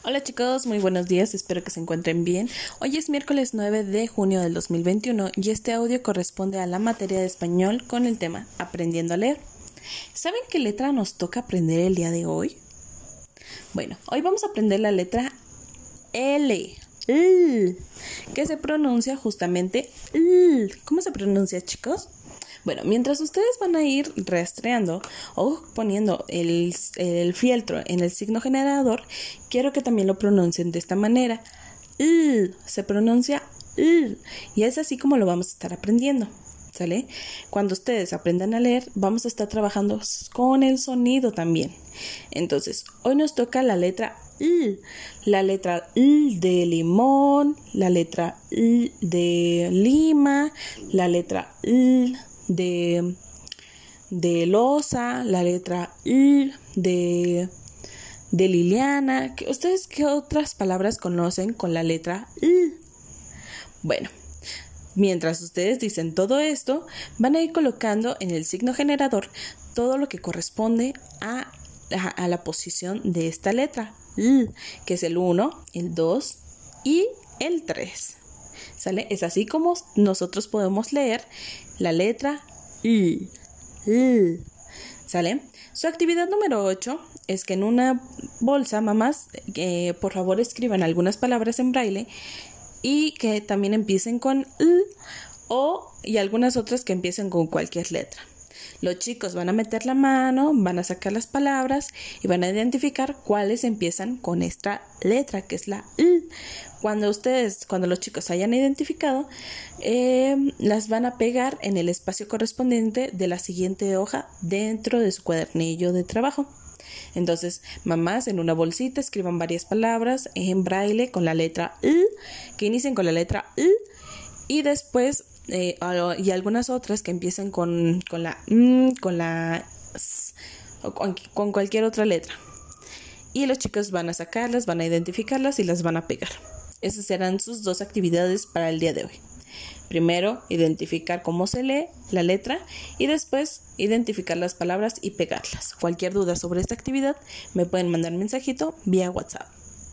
Hola chicos, muy buenos días, espero que se encuentren bien. Hoy es miércoles 9 de junio del 2021 y este audio corresponde a la materia de español con el tema Aprendiendo a leer. ¿Saben qué letra nos toca aprender el día de hoy? Bueno, hoy vamos a aprender la letra L, que se pronuncia justamente L. ¿Cómo se pronuncia chicos? Bueno, mientras ustedes van a ir rastreando o poniendo el, el fieltro en el signo generador, quiero que también lo pronuncien de esta manera. se pronuncia y es así como lo vamos a estar aprendiendo. ¿Sale? Cuando ustedes aprendan a leer, vamos a estar trabajando con el sonido también. Entonces, hoy nos toca la letra I, la letra I de limón, la letra I de lima, la letra I de, de losa, la letra I, de, de Liliana. ¿Ustedes qué otras palabras conocen con la letra I? Bueno, mientras ustedes dicen todo esto, van a ir colocando en el signo generador todo lo que corresponde a, a, la posición de esta letra, I, que es el 1, el 2 y el 3. ¿Sale? Es así como nosotros podemos leer la letra I. ¿Sale? Su actividad número 8 es que en una bolsa, mamás, eh, por favor escriban algunas palabras en braille y que también empiecen con I o y algunas otras que empiecen con cualquier letra. Los chicos van a meter la mano, van a sacar las palabras y van a identificar cuáles empiezan con esta letra, que es la I. Cuando ustedes, cuando los chicos hayan identificado, eh, las van a pegar en el espacio correspondiente de la siguiente hoja dentro de su cuadernillo de trabajo. Entonces, mamás en una bolsita escriban varias palabras en braille con la letra I, que inicien con la letra I, y después eh, y algunas otras que empiecen con, con la M, con la S, o con, cualquier otra letra. Y los chicos van a sacarlas, van a identificarlas y las van a pegar. Esas serán sus dos actividades para el día de hoy. Primero, identificar cómo se lee la letra y después identificar las palabras y pegarlas. Cualquier duda sobre esta actividad me pueden mandar mensajito vía WhatsApp.